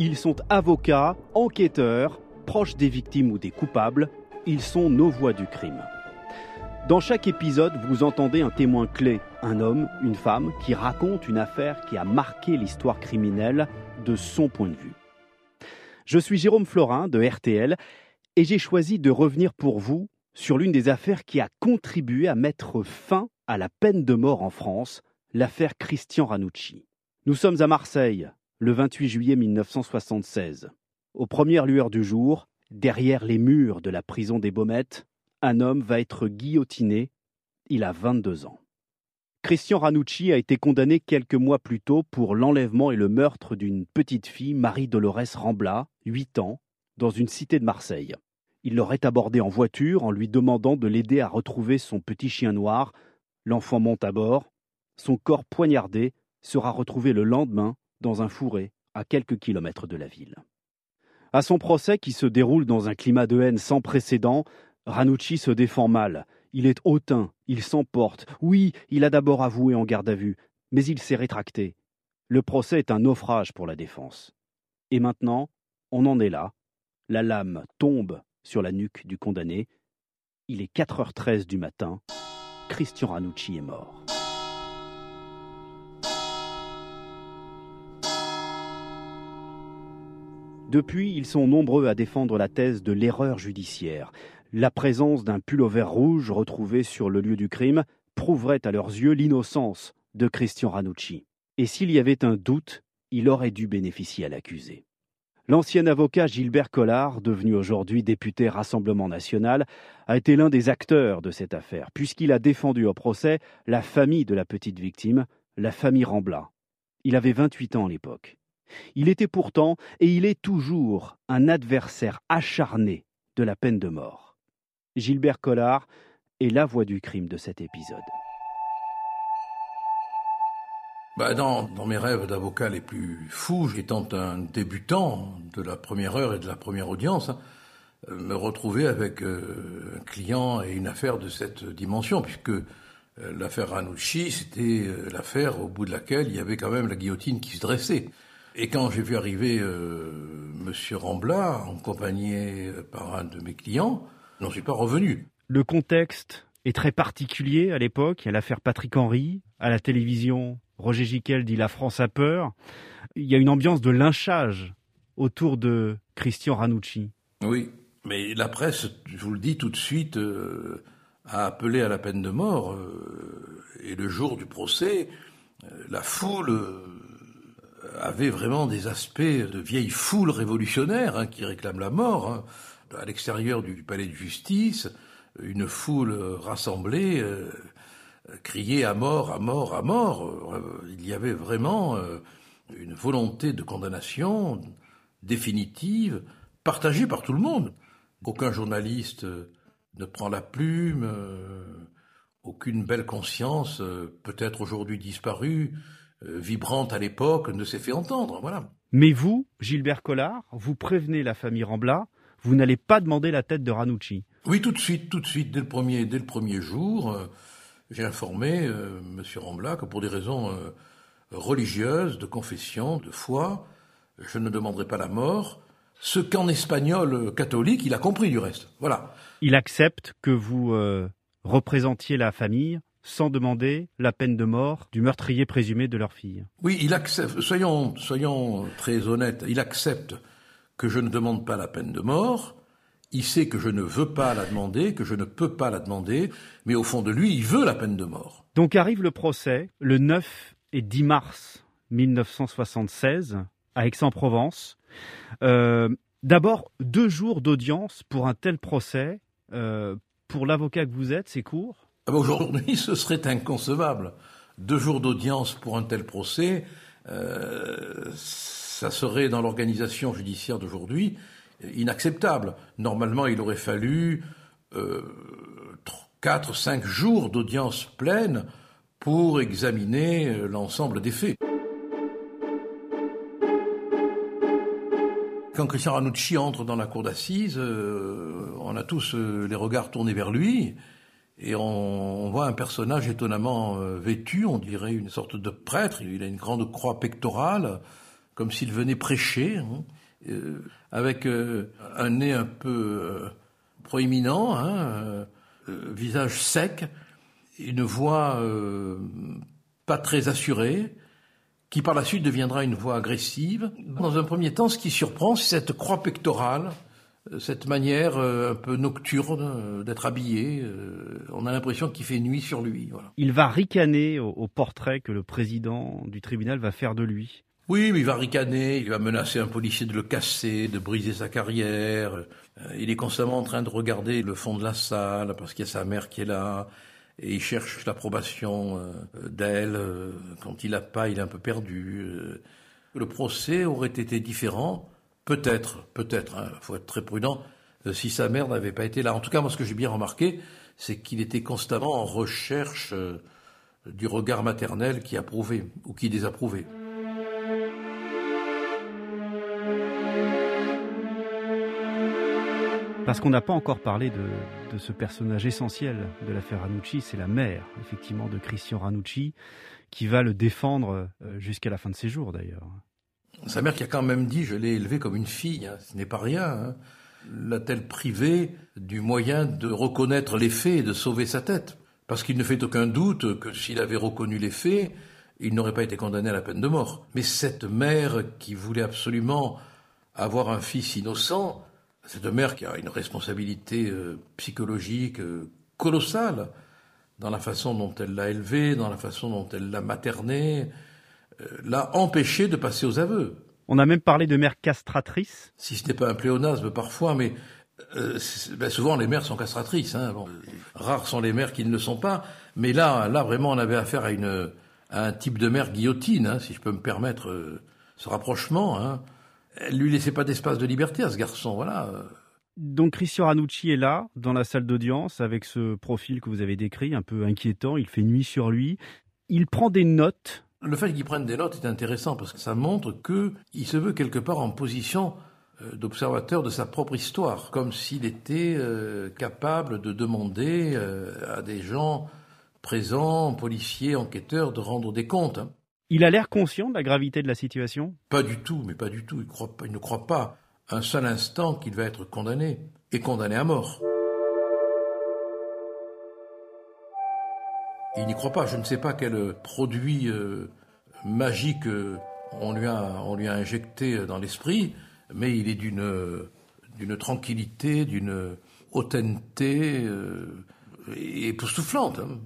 Ils sont avocats, enquêteurs, proches des victimes ou des coupables. Ils sont nos voix du crime. Dans chaque épisode, vous entendez un témoin clé, un homme, une femme, qui raconte une affaire qui a marqué l'histoire criminelle de son point de vue. Je suis Jérôme Florin de RTL et j'ai choisi de revenir pour vous sur l'une des affaires qui a contribué à mettre fin à la peine de mort en France, l'affaire Christian Ranucci. Nous sommes à Marseille, le 28 juillet 1976. Aux premières lueurs du jour, derrière les murs de la prison des Baumettes, un homme va être guillotiné. Il a 22 ans. Christian Ranucci a été condamné quelques mois plus tôt pour l'enlèvement et le meurtre d'une petite fille, Marie-Dolores Rambla, 8 ans, dans une cité de Marseille. Il l'aurait abordée en voiture en lui demandant de l'aider à retrouver son petit chien noir. L'enfant monte à bord. Son corps poignardé sera retrouvé le lendemain dans un fourré à quelques kilomètres de la ville. À son procès, qui se déroule dans un climat de haine sans précédent, Ranucci se défend mal. Il est hautain, il s'emporte. Oui, il a d'abord avoué en garde à vue, mais il s'est rétracté. Le procès est un naufrage pour la défense. Et maintenant, on en est là. La lame tombe sur la nuque du condamné. Il est 4h13 du matin. Christian Ranucci est mort. Depuis, ils sont nombreux à défendre la thèse de l'erreur judiciaire. La présence d'un pullover rouge retrouvé sur le lieu du crime prouverait à leurs yeux l'innocence de Christian Ranucci. Et s'il y avait un doute, il aurait dû bénéficier à l'accusé. L'ancien avocat Gilbert Collard, devenu aujourd'hui député Rassemblement national, a été l'un des acteurs de cette affaire, puisqu'il a défendu au procès la famille de la petite victime, la famille Rambla. Il avait 28 ans à l'époque. Il était pourtant, et il est toujours, un adversaire acharné de la peine de mort. Gilbert Collard est la voix du crime de cet épisode. Bah dans, mes rêves d'avocat les plus fous, étant un débutant de la première heure et de la première audience, hein, me retrouver avec euh, un client et une affaire de cette dimension, puisque euh, l'affaire Ranucci, c'était euh, l'affaire au bout de laquelle il y avait quand même la guillotine qui se dressait. Et quand j'ai vu arriver euh, Monsieur Rambla, accompagné par un de mes clients, je n'en suis pas revenu. Le contexte est très particulier à l'époque. Il y a l'affaire Patrick Henry. À la télévision, Roger Giquel dit La France a peur. Il y a une ambiance de lynchage autour de Christian Ranucci. Oui, mais la presse, je vous le dis tout de suite, euh, a appelé à la peine de mort. Euh, et le jour du procès, euh, la foule avait vraiment des aspects de vieille foule révolutionnaire hein, qui réclame la mort. Hein. À l'extérieur du palais de justice, une foule rassemblée euh, criait à mort, à mort, à mort. Euh, il y avait vraiment euh, une volonté de condamnation définitive, partagée par tout le monde. Aucun journaliste ne prend la plume, aucune belle conscience, peut-être aujourd'hui disparue, euh, vibrante à l'époque ne s'est fait entendre. Voilà. Mais vous, Gilbert Collard, vous prévenez la famille Rambla, vous n'allez pas demander la tête de Ranucci. Oui, tout de suite, tout de suite, dès le premier, dès le premier jour, euh, j'ai informé euh, M. Rambla que pour des raisons religieuses, de confession, de foi, je ne demanderai pas la mort. Ce qu'en espagnol catholique, il a compris du reste. Voilà. Il accepte que vous représentiez la famille sans demander la peine de mort du meurtrier présumé de leur fille. Oui, il accepte, soyons, soyons très honnêtes, il accepte que je ne demande pas la peine de mort, il sait que je ne veux pas la demander, que je ne peux pas la demander, mais au fond de lui, il veut la peine de mort. Donc arrive le procès le 9 et 10 mars 1976 à Aix-en-Provence. Euh, d'abord, deux jours d'audience pour un tel procès. Euh, pour l'avocat que vous êtes, c'est court? Aujourd'hui, ce serait inconcevable. Deux jours d'audience pour un tel procès, euh, ça serait dans l'organisation judiciaire d'aujourd'hui inacceptable. Normalement, il aurait fallu euh, quatre, cinq jours d'audience pleine pour examiner euh, l'ensemble des faits. Quand Christian Ranucci entre dans la cour d'assises, on a tous les regards tournés vers lui. Et on, voit un personnage étonnamment euh, vêtu, on dirait une sorte de prêtre. Il a une grande croix pectorale, comme s'il venait prêcher, hein, euh, avec euh, un nez un peu proéminent, hein, visage sec, une voix pas très assurée, qui par la suite deviendra une voix agressive. Dans un premier temps, ce qui surprend, c'est cette croix pectorale, cette manière un peu nocturne d'être habillé. on a l'impression qu'il fait nuit sur lui. Il va ricaner au portrait que le président du tribunal va faire de lui. Oui, mais il va ricaner, il va menacer un policier de le casser, de briser sa carrière. Euh, il est constamment en train de regarder le fond de la salle parce qu'il y a sa mère qui est là. Et il cherche l'approbation euh, d'elle. Euh, quand il n'a pas, il est un peu perdu. Le procès aurait été différent, peut-être, peut-être, il hein, faut être très prudent, si sa mère n'avait pas été là. En tout cas, moi, ce que j'ai bien remarqué, c'est qu'il était constamment en recherche du regard maternel qui approuvait ou qui désapprouvait. Parce qu'on n'a pas encore parlé de, ce personnage essentiel de l'affaire Ranucci, c'est la mère, effectivement, de Christian Ranucci, qui va le défendre euh, jusqu'à la fin de ses jours, d'ailleurs. Sa mère qui a quand même dit, je l'ai élevé comme une fille, hein, ce n'est pas rien. Hein. L'a-t-elle privé du moyen de reconnaître les faits et de sauver sa tête? Parce qu'il ne fait aucun doute que s'il avait reconnu les faits, il n'aurait pas été condamné à la peine de mort. Mais cette mère qui voulait absolument avoir un fils innocent, cette mère qui a une responsabilité euh, psychologique euh, colossale dans la façon dont elle l'a élevé, dans la façon dont elle l'a materné, l'a empêché de passer aux aveux. On a même parlé de mère castratrice. Si ce n'est pas un pléonasme parfois, mais ben souvent les mères sont castratrices. Hein. rares sont les mères qui ne le sont pas. Mais là, là vraiment, on avait affaire à, une, à un type de mère guillotine, hein, si je peux me permettre ce rapprochement. Hein. Elle lui laissait pas d'espace de liberté à ce garçon, voilà. Donc Christian Ranucci est là, dans la salle d'audience, avec ce profil que vous avez décrit, un peu inquiétant, il fait nuit sur lui. Il prend des notes. Le fait qu'il prenne des notes est intéressant parce que ça montre qu'il se veut quelque part en position euh, d'observateur de sa propre histoire, comme s'il était euh, capable de demander euh, à des gens présents, policiers, enquêteurs, de rendre des comptes. Hein. Il a l'air conscient de la gravité de la situation? Pas du tout, mais pas du tout. Il, ne croit pas un seul instant qu'il va être condamné, et condamné à mort. Il n'y croit pas. Je ne sais pas quel produit euh, magique euh, on, lui a, injecté dans l'esprit, mais il est d'une, tranquillité, d'une hautaineté euh, époustouflante. Hein.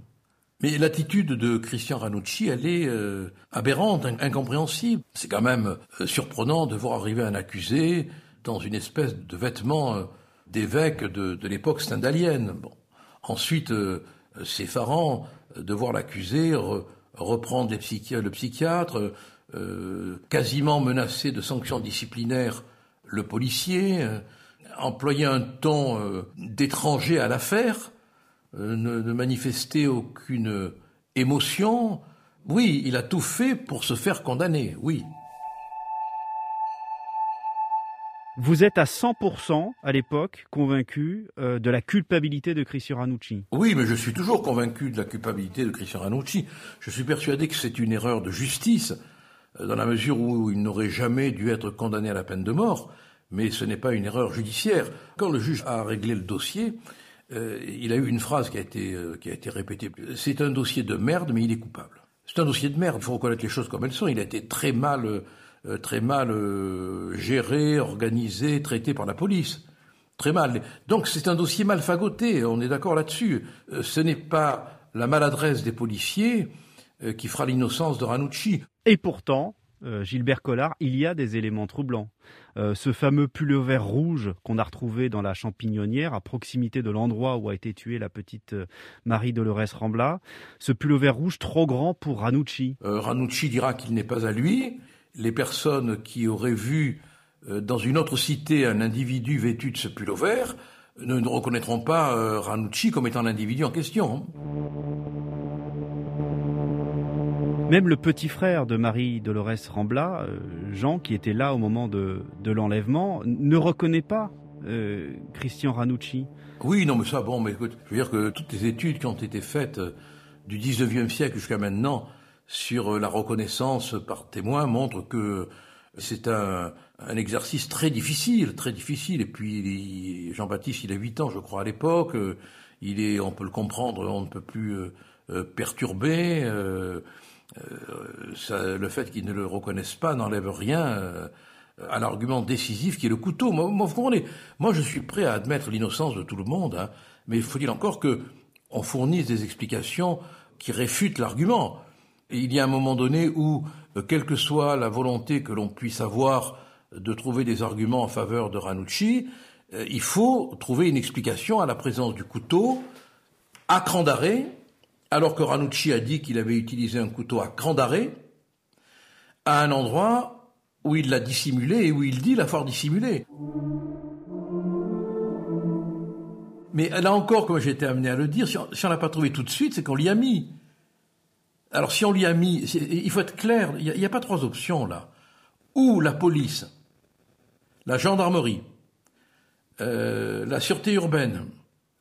Mais l'attitude de Christian Ranucci, elle est euh, aberrante, incompréhensible. C'est quand même euh, surprenant de voir arriver un accusé dans une espèce de vêtement euh, d'évêque de, l'époque stendhalienne. Bon. Ensuite, c'est effarant de voir l'accusé reprendre le psychiatre, quasiment menacer de sanctions disciplinaires le policier, employer un ton d'étranger à l'affaire, euh, ne, manifester aucune émotion. Oui, il a tout fait pour se faire condamner, oui. Vous êtes à 100% à l'époque convaincu euh, de la culpabilité de Christian Ranucci Oui, mais je suis toujours convaincu de la culpabilité de Christian Ranucci. Je suis persuadé que c'est une erreur de justice, euh, dans la mesure où il n'aurait jamais dû être condamné à la peine de mort, mais ce n'est pas une erreur judiciaire. Quand le juge a réglé le dossier, euh, il a eu une phrase qui a été, qui a été répétée. C'est un dossier de merde, mais il est coupable. C'est un dossier de merde. Il faut reconnaître les choses comme elles sont. Il a été très mal, très mal géré, organisé, traité par la police. Très mal. Donc c'est un dossier mal fagoté. On est d'accord là-dessus. ce n'est pas la maladresse des policiers qui fera l'innocence de Ranucci. Et pourtant, euh, Gilbert Collard, il y a des éléments troublants. Euh, ce fameux pullover rouge qu'on a retrouvé dans la champignonnière, à proximité de l'endroit où a été tuée la petite euh, Marie Dolores Rambla, ce pullover rouge trop grand pour Ranucci. Ranucci dira qu'il n'est pas à lui. Les personnes qui auraient vu dans une autre cité un individu vêtu de ce pullover ne, ne reconnaîtront pas Ranucci comme étant l'individu en question. Même le petit frère de Marie Dolores Rambla, euh, Jean, qui était là au moment de, l'enlèvement, ne reconnaît pas euh, Christian Ranucci. Oui, non, mais ça, bon, mais écoute, je veux dire que toutes les études qui ont été faites euh, du 19e siècle jusqu'à maintenant sur la reconnaissance par témoin montrent que C'est un, un, exercice très difficile, très difficile. Et puis Jean-Baptiste, il a 8 ans, je crois, à l'époque. Il est, on peut le comprendre, on ne peut plus euh. Euh, euh, le fait qu'ils ne le reconnaissent pas n'enlève rien à l'argument décisif qui est le couteau. Moi, vous comprenez Moi, je suis prêt à admettre l'innocence de tout le monde, hein, mais il faut dire encore que on fournisse des explications qui réfutent l'argument? Il y a un moment donné où, quelle que soit la volonté que l'on puisse avoir de trouver des arguments en faveur de Ranucci, il faut trouver une explication à la présence du couteau à cran d'arrêt alors que Ranucci a dit qu'il avait utilisé un couteau à cran d'arrêt, à un endroit où il l'a dissimulé et où il dit l'avoir dissimulé. Mais là encore, comme j'ai été amené à le dire, si on ne l'a pas trouvé tout de suite, c'est qu'on l'y a mis. Alors si on l'y a mis, il faut être clair, il n'y a, pas trois options là. Ou la police, la gendarmerie, euh, la sûreté urbaine,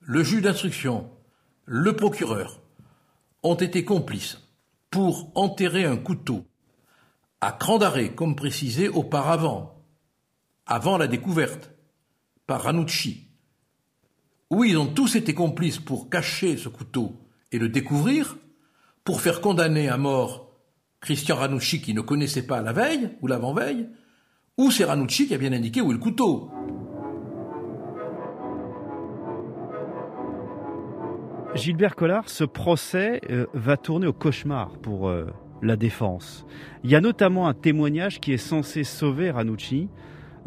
le juge d'instruction, le procureur, ont été complices pour enterrer un couteau à cran d'arrêt, comme précisé auparavant, avant la découverte, par Ranucci. Oui, ils ont tous été complices pour cacher ce couteau et le découvrir, pour faire condamner à mort Christian Ranucci qui ne connaissait pas la veille ou l'avant-veille, ou c'est Ranucci qui a bien indiqué où est le couteau. Gilbert Collard, ce procès euh, va tourner au cauchemar pour euh, la défense. Il y a notamment un témoignage qui est censé sauver Ranucci,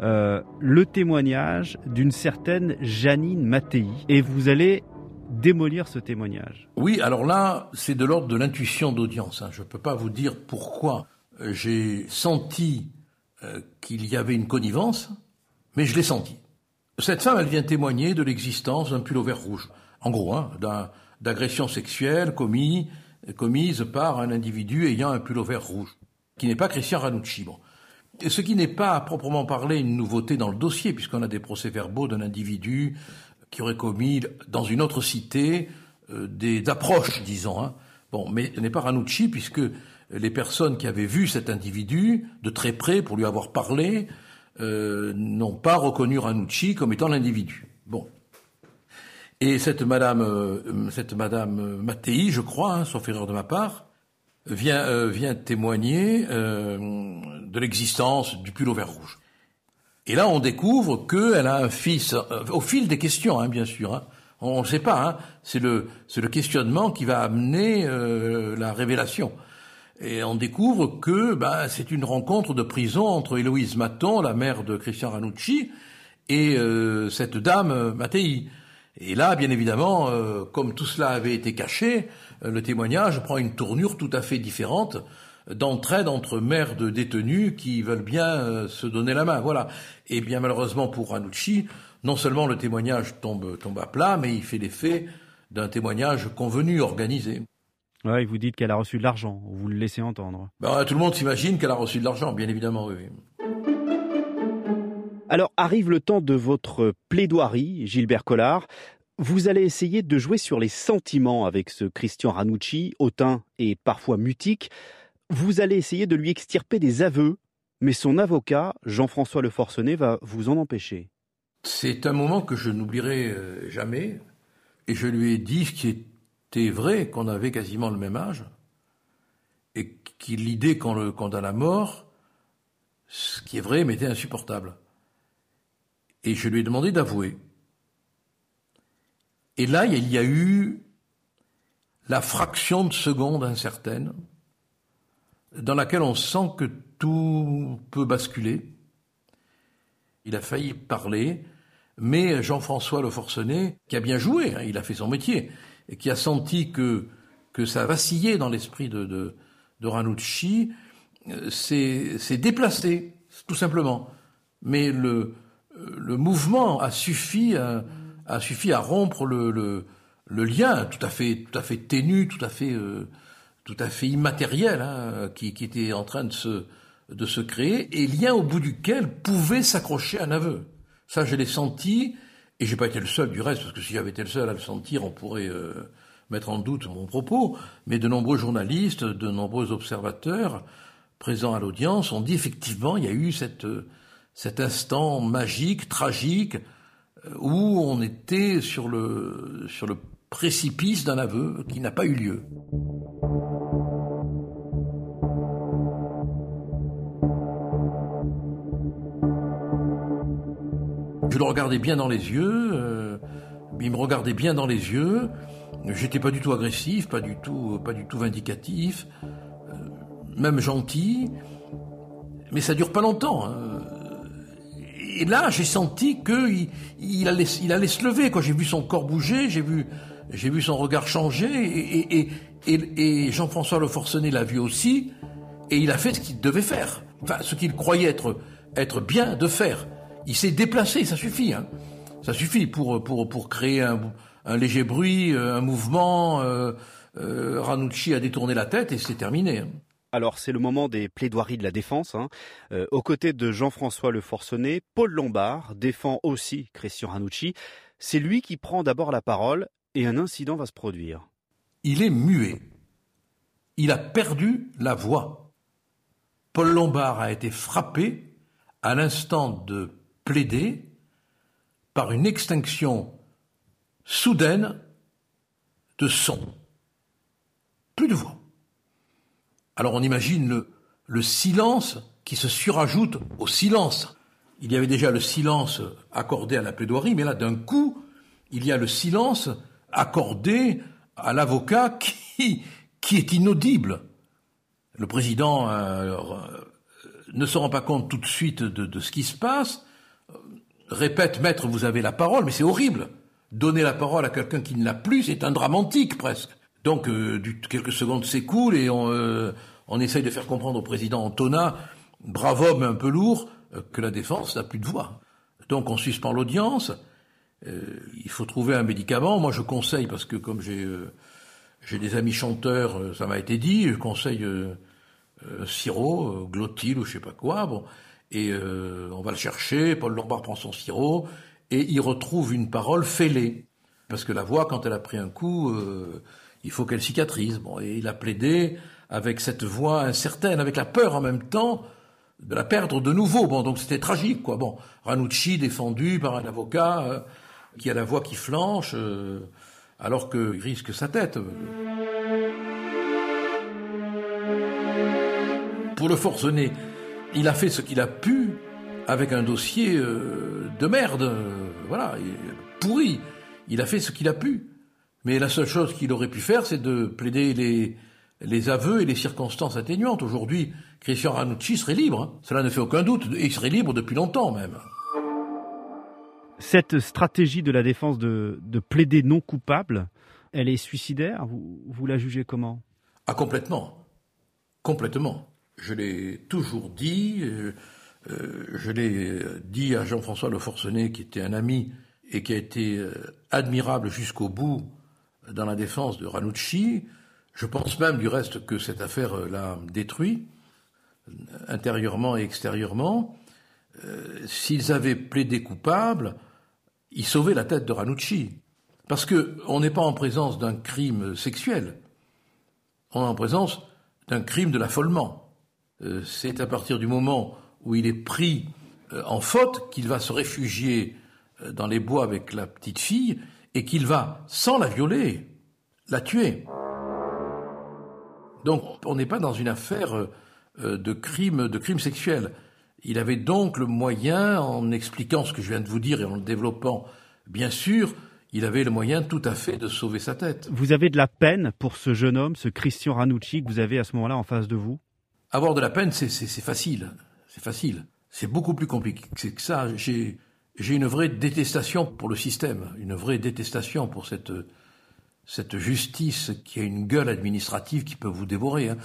euh, le témoignage d'une certaine Janine Mattei. Et vous allez démolir ce témoignage. Oui, alors là, c'est de l'ordre de l'intuition d'audience. Hein. Je ne peux pas vous dire pourquoi j'ai senti qu'il y avait une connivence, mais je l'ai senti. Cette femme, elle vient témoigner de l'existence d'un pull vert rouge en gros, hein, d'agression sexuelle commis, commise par un individu ayant un pull vert rouge, qui n'est pas Christian Ranucci. Ce qui n'est pas à proprement parler une nouveauté dans le dossier, puisqu'on a des procès-verbaux d'un individu qui aurait commis dans une autre cité euh, des approches, disons. Hein. Bon, mais ce n'est pas Ranucci, puisque les personnes qui avaient vu cet individu de très près pour lui avoir parlé euh, n'ont pas reconnu Ranucci comme étant l'individu. Bon. Et cette madame, euh, cette madame Mattei, je crois, hein, sauf erreur de ma part, vient, vient témoigner de l'existence du pull au vert rouge. Et là, on découvre qu'elle a un fils, au fil des questions, hein, bien sûr. Hein, on ne sait pas, hein, c'est le, le questionnement qui va amener la révélation. Et on découvre que bah, c'est une rencontre de prison entre Héloïse Maton, la mère de Christian Ranucci, et cette dame Mattei. Et là, bien évidemment, euh, comme tout cela avait été caché, euh, le témoignage prend une tournure tout à fait différente d'entraide entre mères de détenus qui veulent bien euh, se donner la main. Voilà. Et bien malheureusement pour Ranucci, non seulement le témoignage tombe, tombe à plat, mais il fait l'effet d'un témoignage convenu, organisé. Ouais, vous dites qu'elle a reçu de l'argent, vous le laissez entendre. Ben, tout le monde s'imagine qu'elle a reçu de l'argent, bien évidemment, oui. Alors arrive le temps de votre plaidoirie, Gilbert Collard. Vous allez essayer de jouer sur les sentiments avec ce Christian Ranucci, hautain et parfois mutique. Vous allez essayer de lui extirper des aveux, mais son avocat, Jean-François Le Forcenet, va vous en empêcher. C'est un moment que je n'oublierai euh, jamais, et je lui ai dit ce qui était vrai, qu'on avait quasiment le même âge, et que l'idée qu'on le condamne à mort, ce qui est vrai, m'était insupportable. Et je lui ai demandé d'avouer. Et là, il y a eu la fraction de seconde incertaine dans laquelle on sent que tout peut basculer. Il a failli parler, mais Jean-François Le Forcenet, qui a bien joué, hein, il a fait son métier, et qui a senti que, que ça vacillait dans l'esprit de, de, de Ranucci, euh, s'est déplacé, tout simplement. Mais le, le mouvement a suffi à, a suffi à rompre le, le, lien tout à fait tout à fait ténu, tout à fait euh, tout à fait immatériel hein, qui, qui, était en train de se de se créer et lien au bout duquel pouvait s'accrocher un aveu. Ça, je l'ai senti et j'ai pas été le seul du reste parce que si j'avais été le seul à le sentir, on pourrait euh, mettre en doute mon propos. Mais de nombreux journalistes, de nombreux observateurs présents à l'audience ont dit effectivement, il y a eu cette, cet instant magique, tragique, où on était sur le, sur le précipice d'un aveu qui n'a pas eu lieu. Je le regardais bien dans les yeux, euh, il me regardait bien dans les yeux. J'étais pas du tout agressif, pas du tout, pas du tout vindicatif, euh, même gentil. Mais ça dure pas longtemps. Hein. Et là, j'ai senti qu'il il allait, se lever. Quand j'ai vu son corps bouger, j'ai vu, son regard changer. Et, Jean-François Le Forcenet l'a vu aussi. Et il a fait ce qu'il devait faire. Enfin, ce qu'il croyait être bien de faire. Il s'est déplacé, ça suffit. Hein. Ça suffit pour, pour, pour créer un, un léger bruit, euh, un mouvement. Euh, euh, Ranucci a détourné la tête et c'est terminé. Hein. Alors c'est le moment des plaidoiries de la défense. Hein. Euh, aux côtés de Jean-François Le Forcenet, Paul Lombard défend aussi Christian Ranucci. C'est lui qui prend d'abord la parole et un incident va se produire. Il est muet. Il a perdu la voix. Paul Lombard a été frappé à l'instant de plaider par une extinction soudaine de son. Plus de voix. Alors on imagine le, le silence qui se surajoute au silence. Il y avait déjà le silence accordé à la plaidoirie, mais là d'un coup, il y a le silence accordé à l'avocat qui, est inaudible. Le président euh, ne se rend pas compte tout de suite de ce qui se passe, répète, maître, vous avez la parole, mais c'est horrible. Donner la parole à quelqu'un qui ne l'a plus, c'est un dramatique presque. Donc, euh, quelques secondes s'écoulent et on, euh, essaye de faire comprendre au président Antona, brave homme un peu lourd, euh, que la défense n'a plus de voix. Donc, on suspend l'audience. Euh, il faut trouver un médicament. Moi, je conseille, parce que comme j'ai j'ai des amis chanteurs, ça m'a été dit, je conseille sirop, glottil ou je sais pas quoi. Bon, et on va le chercher. Paul Lombard prend son sirop et il retrouve une parole fêlée. Parce que la voix, quand elle a pris un coup, euh, il faut qu'elle cicatrise. Et il a plaidé avec cette voix incertaine, avec la peur en même temps de la perdre de nouveau. Bon, donc c'était tragique, quoi. Bon, Ranucci défendu par un avocat euh, qui a la voix qui flanche, euh, alors qu'il risque sa tête. Pour le forcener, il a fait ce qu'il a pu avec un dossier euh, de merde, euh, voilà, pourri. Il a fait ce qu'il a pu. Mais la seule chose qu'il aurait pu faire, c'est de plaider les, les aveux et les circonstances atténuantes. Aujourd'hui, Christian Ranucci serait libre. Hein. Cela ne fait aucun doute. Et il serait libre depuis longtemps même. Cette stratégie de la défense de, de plaider non coupable, elle est suicidaire? Vous, vous la jugez comment? Ah, complètement. Complètement. Je l'ai toujours dit. Euh, euh, je l'ai dit à Jean-François Le Forcenet, qui était un ami et qui a été euh, admirable jusqu'au bout dans la défense de Ranucci. Je pense même du reste que cette affaire euh, l'a détruit, intérieurement et extérieurement. S'ils avaient plaidé coupable, ils sauvaient la tête de Ranucci. Parce qu'on n'est pas en présence d'un crime sexuel, on est en présence d'un crime de l'affolement. C'est à partir du moment où il est pris euh, en faute, qu'il va se réfugier euh, dans les bois avec la petite fille et qu'il va, sans la violer, la tuer. Donc on n'est pas dans une affaire euh, de crime, de crime sexuel. Il avait donc le moyen, en expliquant ce que je viens de vous dire et en le développant, bien sûr, il avait le moyen tout à fait de sauver sa tête. Vous avez de la peine pour ce jeune homme, ce Christian Ranucci que vous avez à ce moment-là en face de vous? Avoir de la peine, c'est facile. C'est facile. C'est beaucoup plus compliqué que ça. J'ai, une vraie détestation pour le système, une vraie détestation pour cette, justice qui a une gueule administrative qui peut vous dévorer. Hein.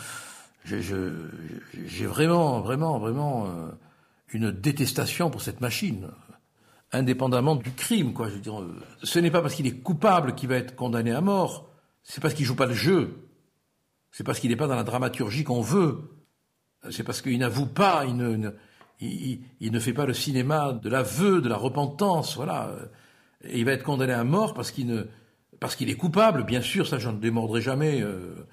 j'ai vraiment, vraiment, vraiment euh, une détestation pour cette machine, indépendamment du crime. Je veux dire, euh, ce n'est pas parce qu'il est coupable qu'il va être condamné à mort. C'est parce qu'il joue pas le jeu. C'est parce qu'il n'est pas dans la dramaturgie qu'on veut c'est parce qu'il n'avoue pas, il ne, il, ne, fait pas le cinéma de l'aveu, de la repentance, voilà. Et il va être condamné à mort parce qu'il ne, parce qu'il est coupable, bien sûr, ça j'en démordrai jamais. Euh,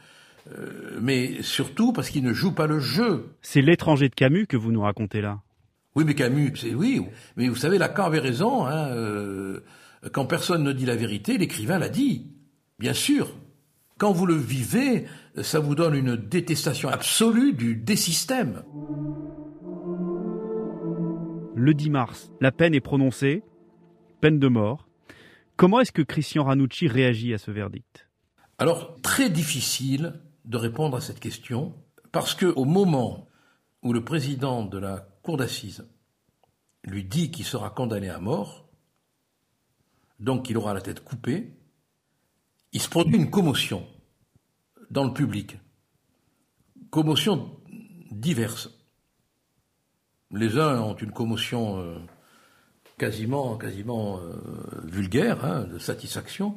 euh, mais surtout parce qu'il ne joue pas le jeu. C'est l'étranger de Camus que vous nous racontez là. Oui, mais Camus, c'est oui. Mais vous savez, Lacan avait raison. Hein, euh, quand personne ne dit la vérité, l'écrivain l'a dit. Bien sûr. Quand vous le vivez, ça vous donne une détestation absolue du des systèmes. Le 10 mars, la peine est prononcée, peine de mort. Comment est-ce que Christian Ranucci réagit à ce verdict? Alors, très difficile de répondre à cette question, parce que au moment où le président de la cour d'assises lui dit qu'il sera condamné à mort, donc qu'il aura la tête coupée, il se produit une commotion dans le public. Commotion diverse. Les uns ont une commotion euh, quasiment, quasiment euh, vulgaire, hein, de satisfaction,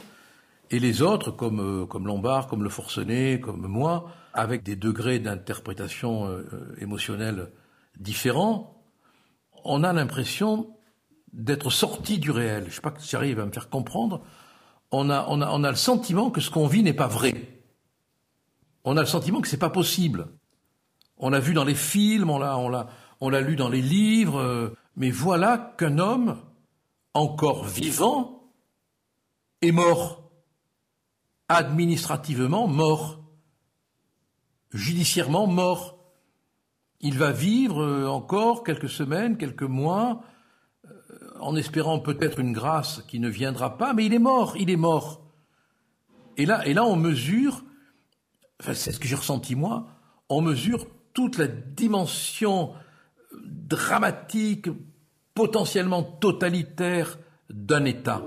et les autres, comme, euh, comme Lombard, comme Le Forcené, comme moi, avec des degrés d'interprétation émotionnelle différents, on a l'impression d'être sorti du réel. Je ne sais pas si j'arrive à me faire comprendre. On a, on a, on a le sentiment que ce qu'on vit n'est pas vrai on a le sentiment que c'est pas possible. On l'a vu dans les films, on l'a, lu dans les livres, euh, mais voilà qu'un homme encore vivant est mort, administrativement mort, judiciairement mort. Il va vivre euh, encore quelques semaines, quelques mois, euh, en espérant peut-être une grâce qui ne viendra pas, mais il est mort, il est mort. Et là, et là, on mesure c'est ce que j'ai ressenti moi, on mesure toute la dimension dramatique, potentiellement totalitaire d'un État.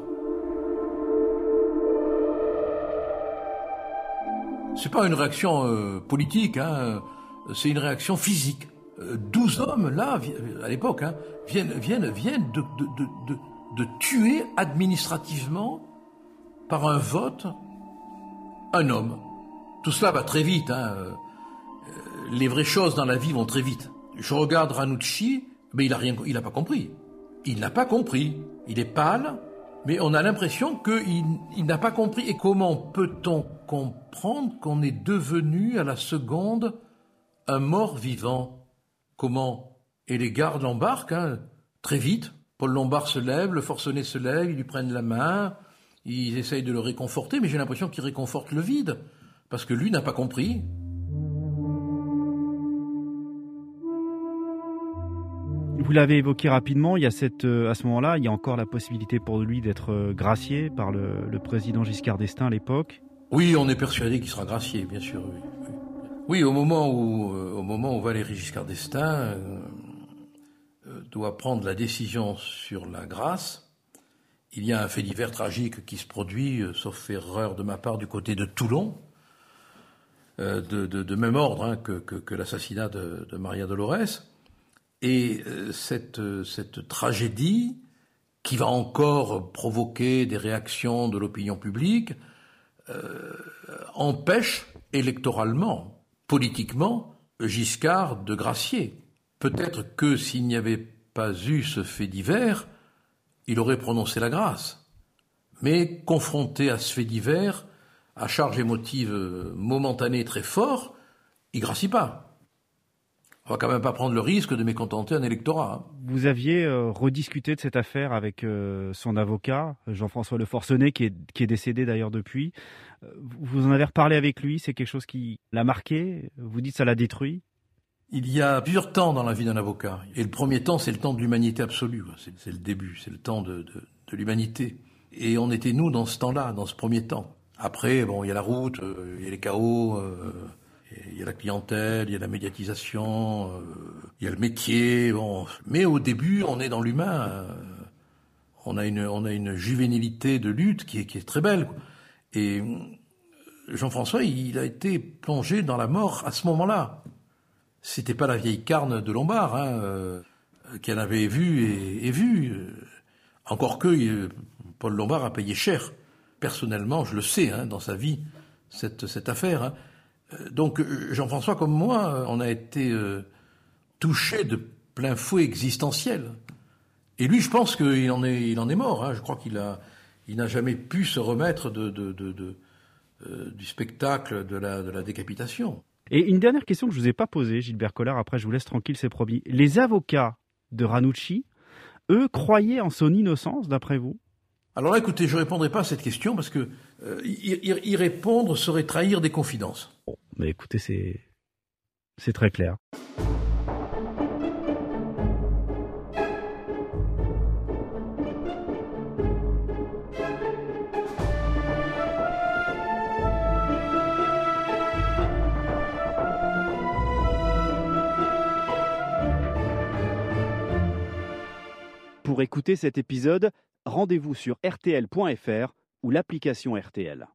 C'est pas une réaction euh, politique, hein, c'est une réaction physique. Euh, douze hommes, là, à l'époque, hein, viennent, viennent, viennent de tuer administrativement, par un vote, un homme. Tout cela va très vite. Hein. Euh, les vraies choses dans la vie vont très vite. Je regarde Ranucci, mais il n'a rien, il n'a pas compris. Il n'a pas compris. Il est pâle, mais on a l'impression qu'il il, n'a pas compris. Et comment peut-on comprendre qu'on est devenu à la seconde un mort vivant? Comment? Et les gardes l'embarquent hein, très vite. Paul Lombard se lève, le forcené se lève, ils lui prennent la main, ils essayent de le réconforter, mais j'ai l'impression qu'ils réconfortent le vide parce que lui n'a pas compris. Vous l'avez évoqué rapidement, il y a cette, euh, à ce moment-là, il y a encore la possibilité pour lui d'être euh, gracié par le, président Giscard d'Estaing à l'époque. Oui, on est persuadé qu'il sera gracié, bien sûr. Oui, au, moment où, euh, au moment où Valéry Giscard d'Estaing doit prendre la décision sur la grâce, il y a un fait divers tragique qui se produit, sauf erreur de ma part, du côté de Toulon, euh, de, même ordre hein, que, l'assassinat de, Maria Dolores. Et euh, cette, cette tragédie, qui va encore provoquer des réactions de l'opinion publique, euh, empêche électoralement, politiquement, Giscard de gracier. Peut-être que s'il n'y avait pas eu ce fait divers, il aurait prononcé la grâce. Mais confronté à ce fait divers, à charge émotive euh, momentanée très fort, il gracie pas. On va quand même pas prendre le risque de mécontenter un électorat. Hein. Vous aviez euh, rediscuté de cette affaire avec euh, son avocat, Jean-François Le Forcenet, qui est, qui est décédé d'ailleurs depuis. vous en avez reparlé avec lui, c'est quelque chose qui l'a marqué Vous dites ça l'a détruit il y a plusieurs temps dans la vie d'un avocat. Et le premier temps, c'est le temps de l'humanité absolue. C'est le début, c'est le temps de, de l'humanité. Et on était, nous, dans ce temps-là, dans ce premier temps. Après, bon, il y a la route, euh, il y a les chaos, euh, il y a la clientèle, il y a la médiatisation, euh, il y a le métier. Mais au début, on est dans l'humain. on a une, on juvénilité de lutte qui est, très belle. Et Jean-François, il a été plongé dans la mort à ce moment-là. C'était pas la vieille carne de Lombard, hein, en avait vu et, et vu. Encore que Paul Lombard a payé cher personnellement, je le sais, hein, dans sa vie, cette, affaire. Hein. Euh, donc euh, Jean-François, comme moi, euh, on a été touché de plein fouet existentiel. Et lui, je pense qu'il en est, mort. Hein. Je crois qu'il n'a jamais pu se remettre du spectacle de la, de la décapitation. Et une dernière question que je ne vous ai pas posée, Gilbert Collard, après je vous laisse tranquille, c'est promis. Les avocats de Ranucci, eux, croyaient en son innocence, d'après vous? Alors là, écoutez, je ne répondrai pas à cette question parce que euh, y, répondre serait trahir des confidences. Bon, mais écoutez, c'est, c'est très clair. Pour écouter cet épisode, rendez-vous sur rtl.fr ou l'application RTL.